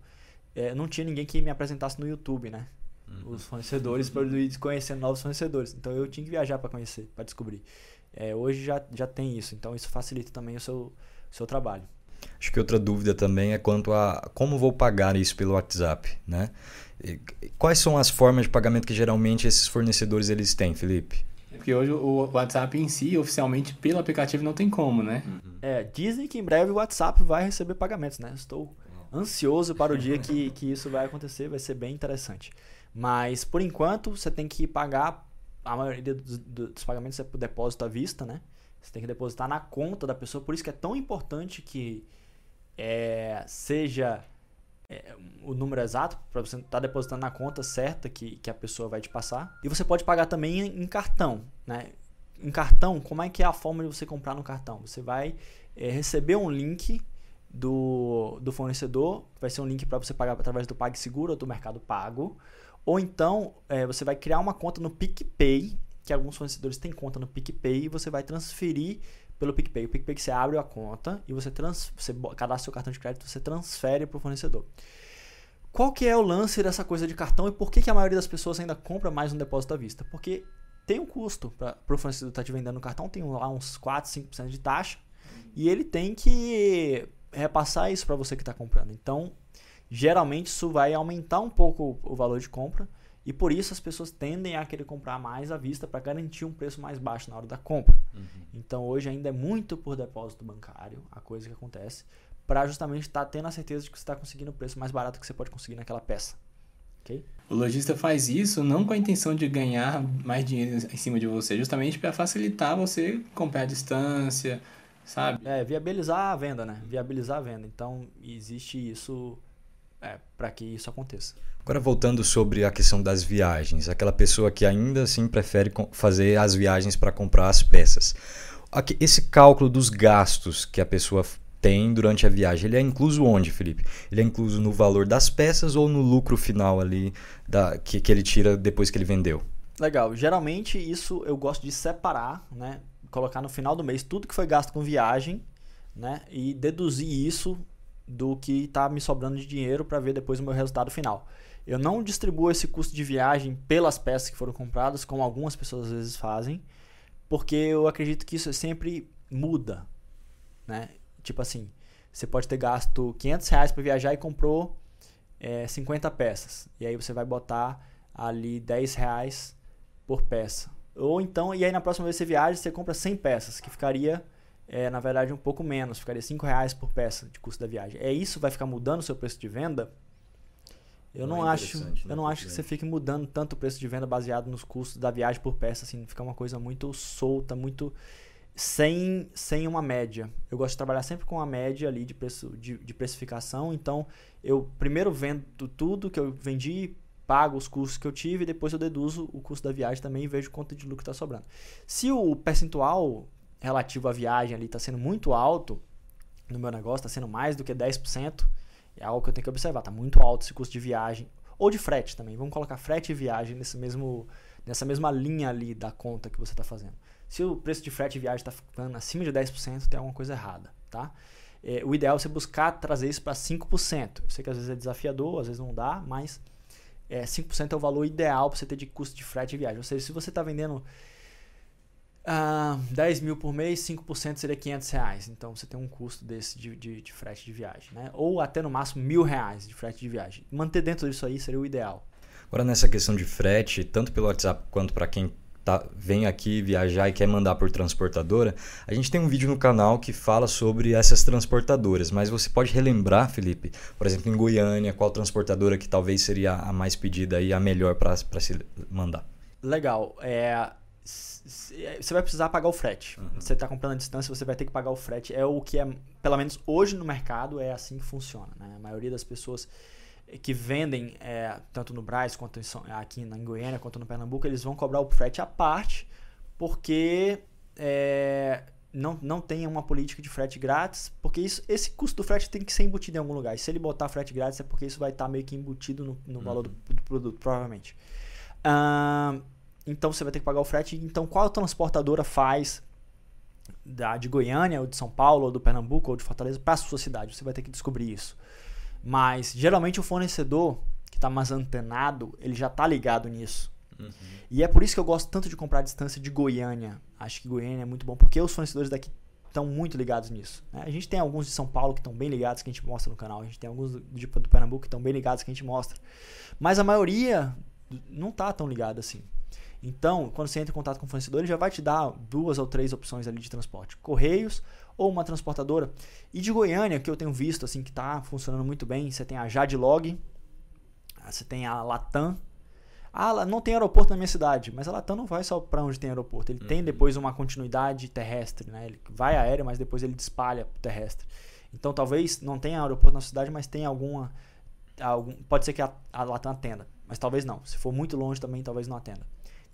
é, não tinha ninguém que me apresentasse no YouTube, né? Uhum. Os fornecedores para ir conhecendo novos fornecedores. Então eu tinha que viajar para conhecer, para descobrir. É, hoje já, já tem isso, então isso facilita também o seu, seu trabalho. Acho que outra dúvida também é quanto a como vou pagar isso pelo WhatsApp, né? E quais são as formas de pagamento que geralmente esses fornecedores eles têm, Felipe? É porque hoje o WhatsApp em si, oficialmente pelo aplicativo, não tem como, né? Uhum. É, dizem que em breve o WhatsApp vai receber pagamentos, né? Estou ansioso para o dia que, que isso vai acontecer, vai ser bem interessante. Mas, por enquanto, você tem que pagar, a maioria dos, dos pagamentos é por depósito à vista, né? Você tem que depositar na conta da pessoa, por isso que é tão importante que é, seja é, o número exato, para você estar tá depositando na conta certa que, que a pessoa vai te passar. E você pode pagar também em, cartão, né? Em cartão, como é que é a forma de você comprar no cartão? Você vai é, receber um link do, do fornecedor, vai ser um link para você pagar através do PagSeguro ou do Mercado Pago. Ou então é, você vai criar uma conta no PicPay, que alguns fornecedores têm conta no PicPay, e você vai transferir pelo PicPay. O PicPay que você abre a conta e você, trans, você cadastra seu cartão de crédito, você transfere para o fornecedor. Qual que é o lance dessa coisa de cartão e por que, que a maioria das pessoas ainda compra mais um depósito à vista? Porque tem um custo para o fornecedor estar tá te vendendo no cartão, tem lá uns 4, 5% de taxa, e ele tem que repassar isso para você que está comprando. Então, geralmente isso vai aumentar um pouco o valor de compra e por isso as pessoas tendem a querer comprar mais à vista para garantir um preço mais baixo na hora da compra. Uhum. Então, hoje ainda é muito por depósito bancário a coisa que acontece para justamente estar tá tendo a certeza de que você está conseguindo o preço mais barato que você pode conseguir naquela peça. Okay? O lojista faz isso não com a intenção de ganhar mais dinheiro em cima de você, justamente para facilitar você comprar a distância, sabe? É, viabilizar a venda, né? Viabilizar a venda. Então, existe isso é, para que isso aconteça. Agora, voltando sobre a questão das viagens, aquela pessoa que ainda assim prefere fazer as viagens para comprar as peças. Esse cálculo dos gastos que a pessoa tem durante a viagem, ele é incluso onde, Felipe? Ele é incluso no valor das peças ou no lucro final ali da, que, que ele tira depois que ele vendeu? Legal. Geralmente isso eu gosto de separar, né? colocar no final do mês tudo que foi gasto com viagem, né? E deduzir isso do que está me sobrando de dinheiro para ver depois o meu resultado final. Eu não distribuo esse custo de viagem pelas peças que foram compradas, como algumas pessoas às vezes fazem, porque eu acredito que isso sempre muda, né? Tipo assim, você pode ter gasto 500 reais para viajar e comprou é, 50 peças. E aí você vai botar ali 10 reais por peça. Ou então, e aí na próxima vez que você viaja, você compra 100 peças, que ficaria, é, na verdade, um pouco menos, ficaria 5 reais por peça de custo da viagem. É isso vai ficar mudando o seu preço de venda? Eu não, não é acho, né, eu não acho que você fique mudando tanto o preço de venda baseado nos custos da viagem por peça, assim, fica uma coisa muito solta, muito sem, sem uma média. Eu gosto de trabalhar sempre com a média ali de preço de, de precificação, então eu primeiro vendo tudo que eu vendi pago os custos que eu tive e depois eu deduzo o custo da viagem também e vejo quanto de lucro está sobrando. Se o percentual relativo à viagem ali está sendo muito alto no meu negócio, está sendo mais do que 10%, é algo que eu tenho que observar. Está muito alto esse custo de viagem ou de frete também. Vamos colocar frete e viagem nesse mesmo, nessa mesma linha ali da conta que você está fazendo. Se o preço de frete e viagem está ficando acima de 10%, tem alguma coisa errada, tá? É, o ideal é você buscar trazer isso para 5%. Eu sei que às vezes é desafiador, às vezes não dá, mas é, 5% é o valor ideal para você ter de custo de frete e viagem. Ou seja, se você está vendendo Uh, 10 mil por mês, 5% seria 500 reais. Então você tem um custo desse de, de, de, frete de viagem. Né? Ou até no máximo mil reais de frete de viagem. Manter dentro disso aí seria o ideal. Agora nessa questão de frete, tanto pelo WhatsApp quanto para quem tá, vem aqui viajar e quer mandar por transportadora, a gente tem um vídeo no canal que fala sobre essas transportadoras. Mas você pode relembrar, Felipe, por exemplo, em Goiânia, qual transportadora que talvez seria a mais pedida e a melhor para se mandar? Legal. É, é, você vai precisar pagar o frete. Uhum. Você está comprando a distância, você vai ter que pagar o frete. É o que é, pelo menos hoje no mercado, é assim que funciona. Né? A maioria das pessoas que vendem, é, tanto no Braz quanto aqui na Goiânia, quanto no Pernambuco, eles vão cobrar o frete à parte, porque é, não, não tem uma política de frete grátis, porque isso, esse custo do frete tem que ser embutido em algum lugar. E se ele botar frete grátis, é porque isso vai estar tá meio que embutido no, no uhum. valor do, do, produto, provavelmente. Uh, então você vai ter que pagar o frete. Então qual transportadora faz da, de Goiânia, ou de São Paulo, ou do Pernambuco, ou de Fortaleza para a sua cidade? Você vai ter que descobrir isso. Mas geralmente o fornecedor que está mais antenado, ele já está ligado nisso. Uhum. E é por isso que eu gosto tanto de comprar a distância de Goiânia. Acho que Goiânia é muito bom, porque os fornecedores daqui estão muito ligados nisso. Né? A gente tem alguns de São Paulo que estão bem ligados, que a gente mostra no canal. A gente tem alguns do, do Pernambuco que estão bem ligados, que a gente mostra. Mas a maioria não está tão ligada assim. Então, quando você entra em contato com o fornecedor, ele já vai te dar duas ou três opções ali de transporte: Correios ou uma transportadora. E de Goiânia, que eu tenho visto assim que está funcionando muito bem, você tem a Jadlog, você tem a Latam. Ah, não tem aeroporto na minha cidade, mas a Latam não vai só para onde tem aeroporto. Ele uhum. tem depois uma continuidade terrestre, né? Ele vai aéreo, mas depois ele espalha terrestre. Então talvez não tenha aeroporto na cidade, mas tenha alguma algum, pode ser que a, a Latam atenda, mas talvez não. Se for muito longe também talvez não atenda.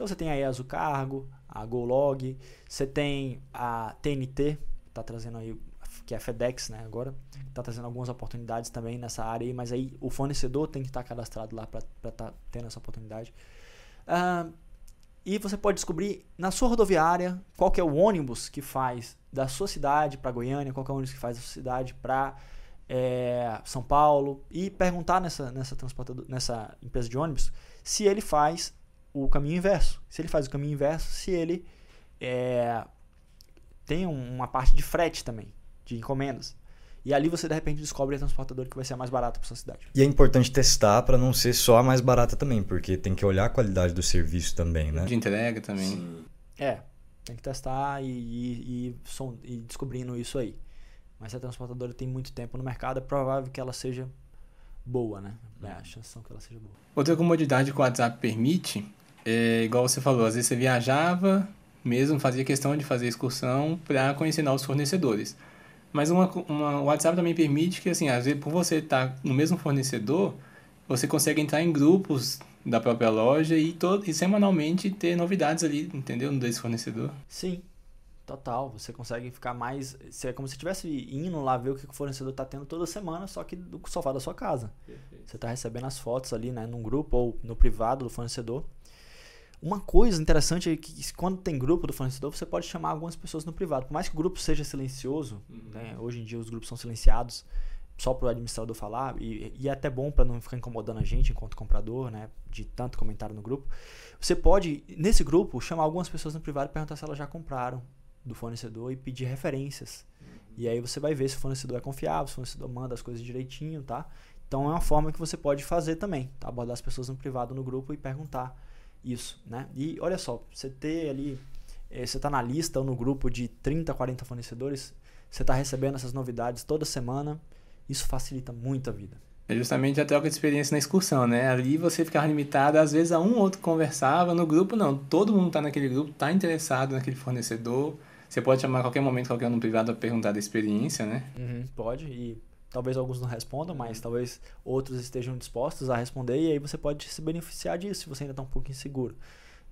Então você tem a Azul Cargo, a GoLog, você tem a TNT, está trazendo aí, que é a FedEx, né, agora, está trazendo algumas oportunidades também nessa área aí, mas aí o fornecedor tem que estar tá cadastrado lá para estar tá tendo essa oportunidade. Uh, e você pode descobrir na sua rodoviária qual que é o ônibus que faz da sua cidade para Goiânia, qual que é o ônibus que faz da sua cidade para é, São Paulo e perguntar nessa, nessa, nessa empresa de ônibus se ele faz o caminho inverso. Se ele faz o caminho inverso, se ele é, tem uma parte de frete também, de encomendas. E ali você de repente descobre a transportadora que vai ser a mais barata para sua cidade. E é importante testar para não ser só a mais barata também, porque tem que olhar a qualidade do serviço também, né? De entrega também. Sim. É, tem que testar e, e, e, e descobrindo isso aí. Mas se a transportadora tem muito tempo no mercado, é provável que ela seja boa, né? É a chance que ela seja boa. Outra comodidade que o WhatsApp permite é, igual você falou, às vezes você viajava, mesmo fazia questão de fazer excursão para conhecer novos fornecedores. Mas uma, uma, o WhatsApp também permite que, assim, às vezes, por você estar tá no mesmo fornecedor, você consegue entrar em grupos da própria loja e, todo, e semanalmente ter novidades ali, entendeu? Desse fornecedor. Sim, total. Você consegue ficar mais. É como se estivesse indo lá ver o que o fornecedor está tendo toda semana, só que do sofá da sua casa. Perfeito. Você está recebendo as fotos ali, né, num grupo ou no privado do fornecedor. Uma coisa interessante é que quando tem grupo do fornecedor, você pode chamar algumas pessoas no privado. Por mais que o grupo seja silencioso, uhum. né? hoje em dia os grupos são silenciados só para o administrador falar, e, e é até bom para não ficar incomodando a gente enquanto comprador, né? de tanto comentário no grupo. Você pode, nesse grupo, chamar algumas pessoas no privado e perguntar se elas já compraram do fornecedor e pedir referências. Uhum. E aí você vai ver se o fornecedor é confiável, se o fornecedor manda as coisas direitinho, tá? Então é uma forma que você pode fazer também, tá? Abordar as pessoas no privado no grupo e perguntar isso, né? E olha só, você ter ali, é, você está na lista ou no grupo de 30, 40 fornecedores, você está recebendo essas novidades toda semana, isso facilita muito a vida. É justamente a troca de experiência na excursão, né? Ali você ficava limitado, às vezes a um ou outro conversava, no grupo não, todo mundo está naquele grupo, está interessado naquele fornecedor, você pode chamar a qualquer momento qualquer um no privado para perguntar da experiência, né? Uhum, pode, e Talvez alguns não respondam, mas talvez outros estejam dispostos a responder e aí você pode se beneficiar disso se você ainda está um pouco inseguro,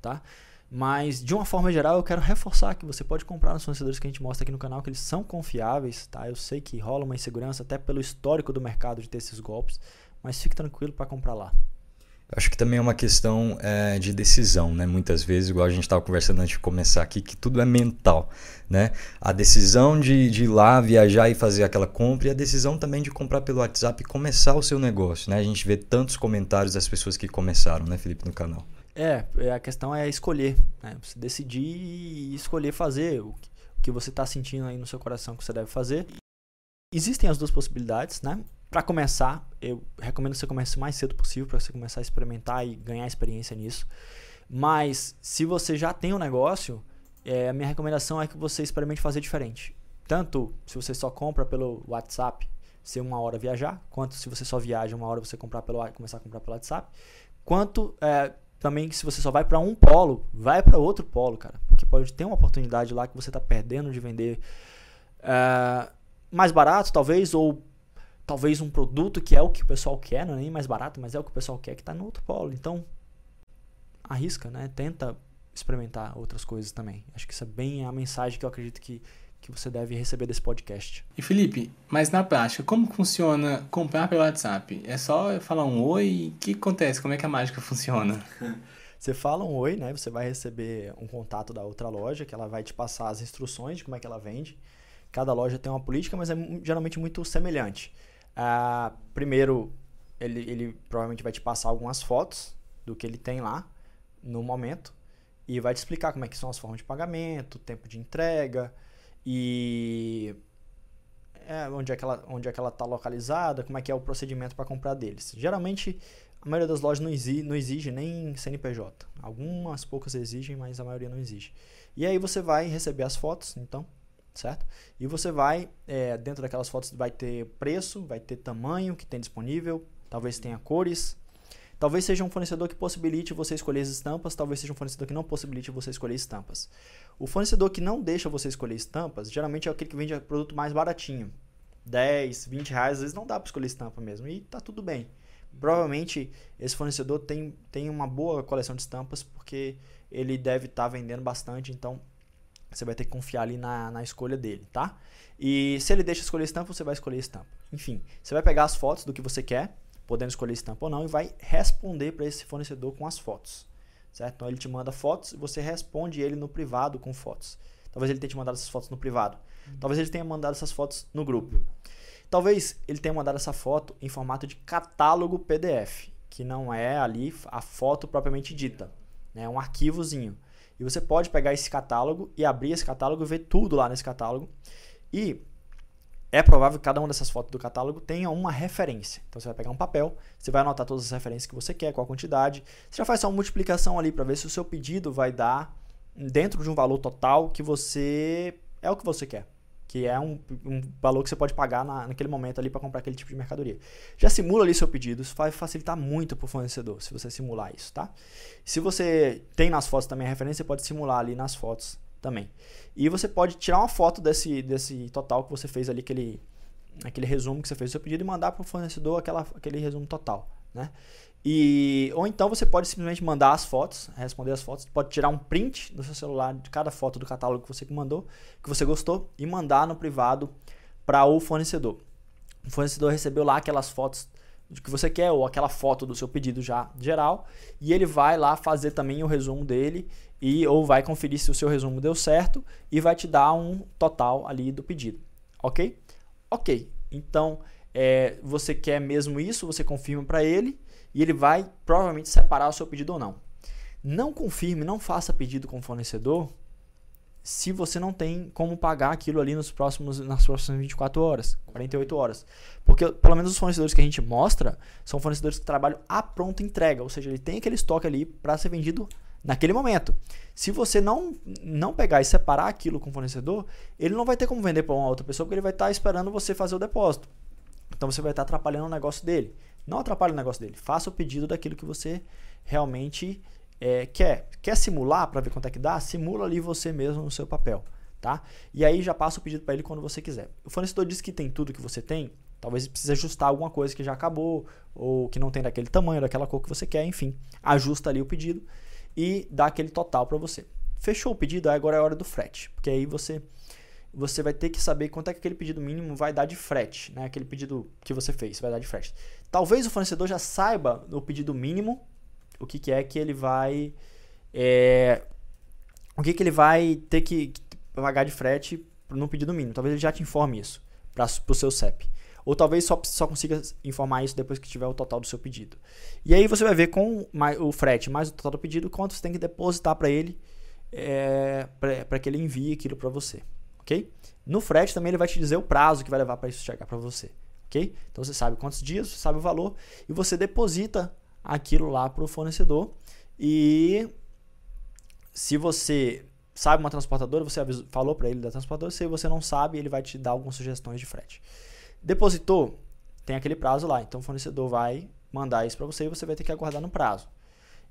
tá? Mas de uma forma geral, eu quero reforçar que você pode comprar nos fornecedores que a gente mostra aqui no canal, que eles são confiáveis, tá? Eu sei que rola uma insegurança até pelo histórico do mercado de ter esses golpes, mas fique tranquilo para comprar lá. Acho que também é uma questão é, de decisão, né? Muitas vezes, igual a gente estava conversando antes de começar aqui, que tudo é mental, né? A decisão de, de ir lá, viajar e fazer aquela compra e a decisão também de comprar pelo WhatsApp e começar o seu negócio, né? A gente vê tantos comentários das pessoas que começaram, né, Felipe, no canal. É, é, a questão é escolher, né? Você decidir e escolher fazer o que você está sentindo aí no seu coração que você deve fazer. Existem as duas possibilidades, né? Para começar, eu recomendo que você comece o mais cedo possível para você começar a experimentar e ganhar experiência nisso. Mas se você já tem um negócio, é, a minha recomendação é que você experimente fazer diferente. Tanto se você só compra pelo WhatsApp, ser uma hora viajar, quanto se você só viaja uma hora você comprar pelo começar a comprar pelo WhatsApp, quanto é, também se você só vai para um polo, vai para outro polo, cara, porque pode ter uma oportunidade lá que você está perdendo de vender é, mais barato, talvez, ou talvez um produto que é o que o pessoal quer, não é nem mais barato, mas é o que o pessoal quer que está no outro polo. Então, arrisca, né? Tenta experimentar outras coisas também. Acho que isso é bem a mensagem que eu acredito que, que você deve receber desse podcast. E Felipe, mas na prática, como funciona comprar pelo WhatsApp? É só falar um oi? O que acontece? Como é que a mágica funciona? (laughs) Você fala um oi, né? Você vai receber um contato da outra loja, que ela vai te passar as instruções de como é que ela vende. Cada loja tem uma política, mas é geralmente muito semelhante. Ah, primeiro, ele, ele provavelmente vai te passar algumas fotos do que ele tem lá no momento e vai te explicar como é que são as formas de pagamento, tempo de entrega e é, onde é que ela onde é que ela está localizada, como é que é o procedimento para comprar deles. Geralmente a maioria das lojas não exige, não exige nem CNPJ. Algumas poucas exigem, mas a maioria não exige. E aí você vai receber as fotos, então, certo? E você vai, é, dentro daquelas fotos vai ter preço, vai ter tamanho que tem disponível, talvez tenha cores, Talvez seja um fornecedor que possibilite você escolher as estampas, talvez seja um fornecedor que não possibilite você escolher estampas. O fornecedor que não deixa você escolher estampas, geralmente é aquele que vende produto mais baratinho. 10, 20 reais, às vezes não dá para escolher estampa mesmo, e tá tudo bem. Provavelmente esse fornecedor tem, tem uma boa coleção de estampas, porque ele deve estar tá vendendo bastante, então você vai ter que confiar ali na, na escolha dele, tá? E se ele deixa escolher estampa, você vai escolher estampa. Enfim, você vai pegar as fotos do que você quer, podendo escolher estampa ou não, e vai responder para esse fornecedor com as fotos. Certo? Então ele te manda fotos e você responde ele no privado com fotos. Talvez ele tenha te mandado essas fotos no privado. Talvez ele tenha mandado essas fotos no grupo. Talvez ele tenha mandado essa foto em formato de catálogo PDF, que não é ali a foto propriamente dita. É um arquivozinho. E você pode pegar esse catálogo e abrir esse catálogo e ver tudo lá nesse catálogo. E é provável que cada uma dessas fotos do catálogo tenha uma referência. Então você vai pegar um papel, você vai anotar todas as referências que você quer, qual a quantidade. Você já faz só uma multiplicação ali para ver se o seu pedido vai dar dentro de um valor total que você é o que você quer. Que é um, um valor que você pode pagar na, naquele momento ali para comprar aquele tipo de mercadoria. Já simula ali seu pedido, isso vai facilitar muito para o fornecedor se você simular isso, tá? Se você tem nas fotos também a referência, você pode simular ali nas fotos também. E você pode tirar uma foto desse, desse total que você fez ali, aquele, aquele resumo que você fez do seu pedido e mandar para o fornecedor aquela, aquele resumo total. Né? E, ou então você pode simplesmente mandar as fotos, responder as fotos, pode tirar um print do seu celular de cada foto do catálogo que você mandou, que você gostou, e mandar no privado para o fornecedor. O fornecedor recebeu lá aquelas fotos do que você quer, ou aquela foto do seu pedido já geral, e ele vai lá fazer também o resumo dele e ou vai conferir se o seu resumo deu certo e vai te dar um total ali do pedido, ok? Ok, então é, você quer mesmo isso, você confirma para ele e ele vai provavelmente separar o seu pedido ou não. Não confirme, não faça pedido com o fornecedor se você não tem como pagar aquilo ali nos próximos, nas próximas 24 horas, 48 horas. Porque, pelo menos, os fornecedores que a gente mostra são fornecedores que trabalham a pronta entrega, ou seja, ele tem aquele estoque ali para ser vendido naquele momento. Se você não, não pegar e separar aquilo com o fornecedor, ele não vai ter como vender para uma outra pessoa porque ele vai estar tá esperando você fazer o depósito. Então você vai estar atrapalhando o negócio dele. Não atrapalhe o negócio dele. Faça o pedido daquilo que você realmente é, quer. Quer simular para ver quanto é que dá? Simula ali você mesmo no seu papel. Tá? E aí já passa o pedido para ele quando você quiser. O fornecedor diz que tem tudo que você tem, talvez precise ajustar alguma coisa que já acabou ou que não tem daquele tamanho, daquela cor que você quer, enfim, ajusta ali o pedido e dá aquele total para você. Fechou o pedido, agora é hora do frete, porque aí você você vai ter que saber quanto é que aquele pedido mínimo vai dar de frete, né? Aquele pedido que você fez vai dar de frete. Talvez o fornecedor já saiba no pedido mínimo o que, que é que ele vai é, o que, que ele vai ter que pagar de frete no pedido mínimo. Talvez ele já te informe isso para o seu CEP. Ou talvez só, só consiga informar isso depois que tiver o total do seu pedido. E aí você vai ver com o frete mais o total do pedido quanto você tem que depositar para ele é, para que ele envie aquilo para você, ok? No frete também ele vai te dizer o prazo que vai levar para isso chegar para você, ok? Então você sabe quantos dias, você sabe o valor e você deposita aquilo lá para o fornecedor e se você sabe uma transportadora, você avisou, falou para ele da transportadora, se você não sabe, ele vai te dar algumas sugestões de frete. Depositou, tem aquele prazo lá, então o fornecedor vai mandar isso para você e você vai ter que aguardar no prazo.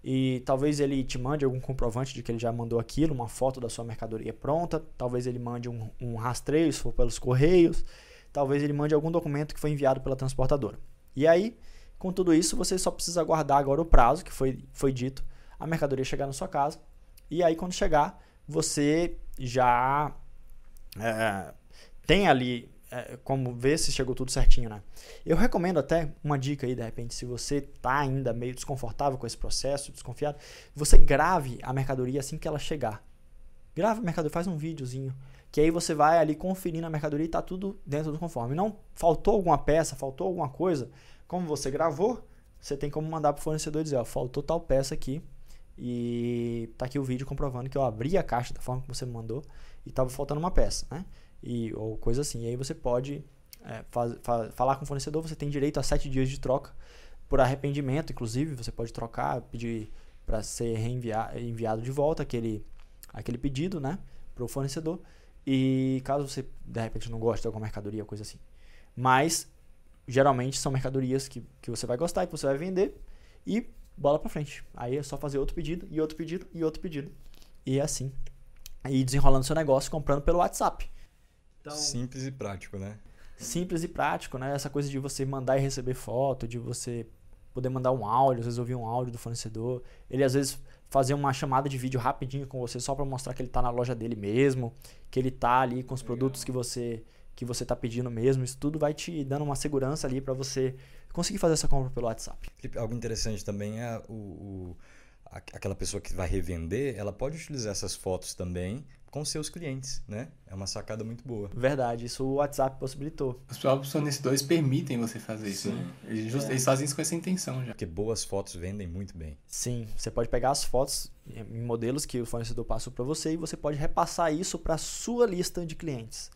E talvez ele te mande algum comprovante de que ele já mandou aquilo, uma foto da sua mercadoria pronta, talvez ele mande um, um rastreio, se for pelos correios, talvez ele mande algum documento que foi enviado pela transportadora. E aí, com tudo isso, você só precisa aguardar agora o prazo que foi, foi dito, a mercadoria chegar na sua casa, e aí quando chegar, você já é, tem ali é, como ver se chegou tudo certinho, né? Eu recomendo até uma dica aí, de repente, se você tá ainda meio desconfortável com esse processo, desconfiado, você grave a mercadoria assim que ela chegar. Grave a mercadoria, faz um videozinho, que aí você vai ali conferindo a mercadoria e tá tudo dentro do conforme. Não faltou alguma peça, faltou alguma coisa, como você gravou, você tem como mandar pro fornecedor e dizer, ó, faltou tal peça aqui, e tá aqui o vídeo comprovando que eu abri a caixa da forma que você me mandou e tava faltando uma peça, né? E, ou coisa assim. E aí você pode é, faz, falar com o fornecedor, você tem direito a sete dias de troca por arrependimento, inclusive, você pode trocar, pedir para ser reenviado enviado de volta aquele, aquele pedido, né, para o fornecedor. E caso você de repente não goste de alguma mercadoria, coisa assim. Mas geralmente são mercadorias que, que você vai gostar e que você vai vender e bola para frente. Aí é só fazer outro pedido e outro pedido e outro pedido. E é assim. E desenrolando seu negócio comprando pelo WhatsApp. Então, simples e prático, né? Simples e prático, né? Essa coisa de você mandar e receber foto, de você poder mandar um áudio, às vezes ouvir um áudio do fornecedor. Ele às vezes fazer uma chamada de vídeo rapidinho com você só para mostrar que ele está na loja dele mesmo, que ele está ali com os Legal. produtos que você que você está pedindo mesmo. Isso tudo vai te dando uma segurança ali para você conseguir fazer essa compra pelo WhatsApp. Felipe, algo interessante também é o, o aquela pessoa que vai revender, ela pode utilizar essas fotos também com seus clientes, né? É uma sacada muito boa. Verdade, isso o WhatsApp possibilitou. Os próprios fornecedores permitem você fazer isso, né? Eles, just, é. eles, fazem isso com essa intenção já. Porque boas fotos vendem muito bem. Sim, você pode pegar as fotos em modelos que o fornecedor passou para você e você pode repassar isso para sua lista de clientes.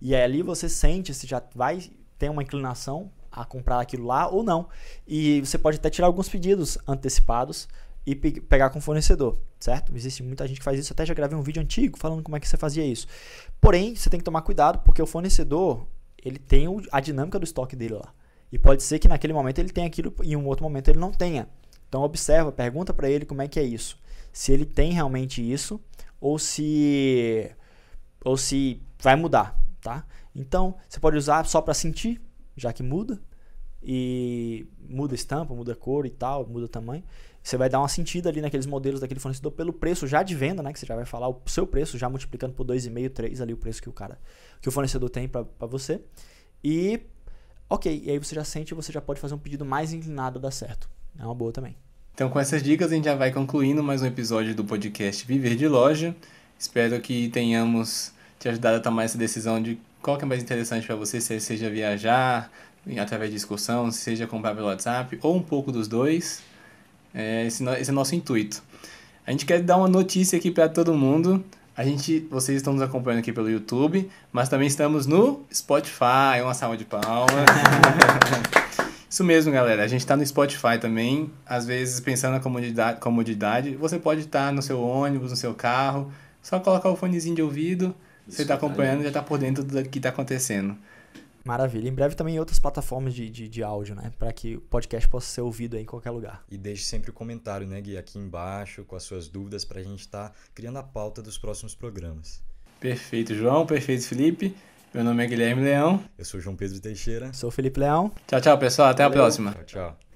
E ali você sente se já vai ter uma inclinação a comprar aquilo lá ou não. E você pode até tirar alguns pedidos antecipados e pegar com o fornecedor, certo? Existe muita gente que faz isso, até já gravei um vídeo antigo falando como é que você fazia isso. Porém, você tem que tomar cuidado porque o fornecedor, ele tem a dinâmica do estoque dele lá. E pode ser que naquele momento ele tenha aquilo e em um outro momento ele não tenha. Então observa, pergunta para ele como é que é isso. Se ele tem realmente isso ou se ou se vai mudar, tá? Então, você pode usar só para sentir, já que muda e muda estampa, muda cor e tal, muda tamanho. Você vai dar uma sentida ali naqueles modelos daquele fornecedor pelo preço já de venda, né? Que você já vai falar o seu preço, já multiplicando por 2,5, 3 ali o preço que o cara, que o fornecedor tem para você. E ok, e aí você já sente você já pode fazer um pedido mais inclinado a dar certo. É uma boa também. Então, com essas dicas, a gente já vai concluindo mais um episódio do podcast Viver de Loja. Espero que tenhamos te ajudado a tomar essa decisão de qual que é mais interessante para você, seja viajar através de excursão, seja comprar pelo WhatsApp, ou um pouco dos dois. É, esse, esse é o nosso intuito. A gente quer dar uma notícia aqui para todo mundo. A gente, vocês estão nos acompanhando aqui pelo YouTube, mas também estamos no Spotify. Uma salva de palmas. (laughs) Isso mesmo, galera. A gente está no Spotify também. Às vezes, pensando na comodidade, comodidade, você pode estar no seu ônibus, no seu carro. Só colocar o fonezinho de ouvido. Isso você está acompanhando, já está por dentro do que está acontecendo. Maravilha. Em breve também em outras plataformas de, de, de áudio, né? Para que o podcast possa ser ouvido em qualquer lugar. E deixe sempre o comentário, né, Gui, aqui embaixo com as suas dúvidas para a gente estar tá criando a pauta dos próximos programas. Perfeito, João. Perfeito, Felipe. Meu nome é Guilherme Leão. Eu sou João Pedro Teixeira. Sou Felipe Leão. Tchau, tchau, pessoal. Até Valeu. a próxima. Tchau, tchau.